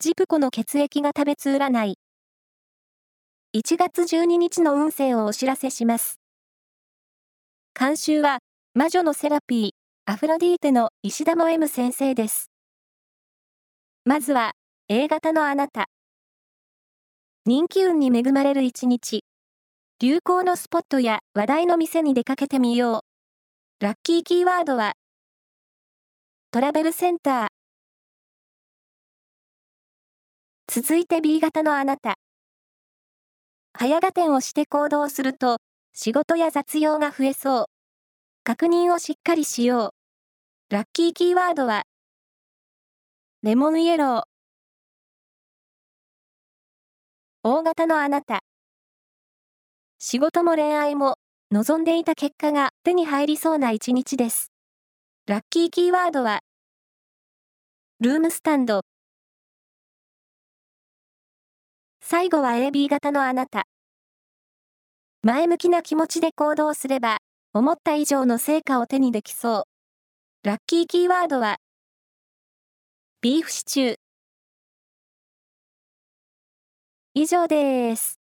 ジプコの血液が食べつ占い。1月12日の運勢をお知らせします。監修は、魔女のセラピー、アフロディーテの石田も M 先生です。まずは、A 型のあなた。人気運に恵まれる一日。流行のスポットや話題の店に出かけてみよう。ラッキーキーワードは、トラベルセンター。続いて B 型のあなた。早合点をして行動すると、仕事や雑用が増えそう。確認をしっかりしよう。ラッキーキーワードは、レモンイエロー。大型のあなた。仕事も恋愛も、望んでいた結果が手に入りそうな一日です。ラッキーキーワードは、ルームスタンド。最後は AB 型のあなた。前向きな気持ちで行動すれば、思った以上の成果を手にできそう。ラッキーキーワードは、ビーフシチュー。以上です。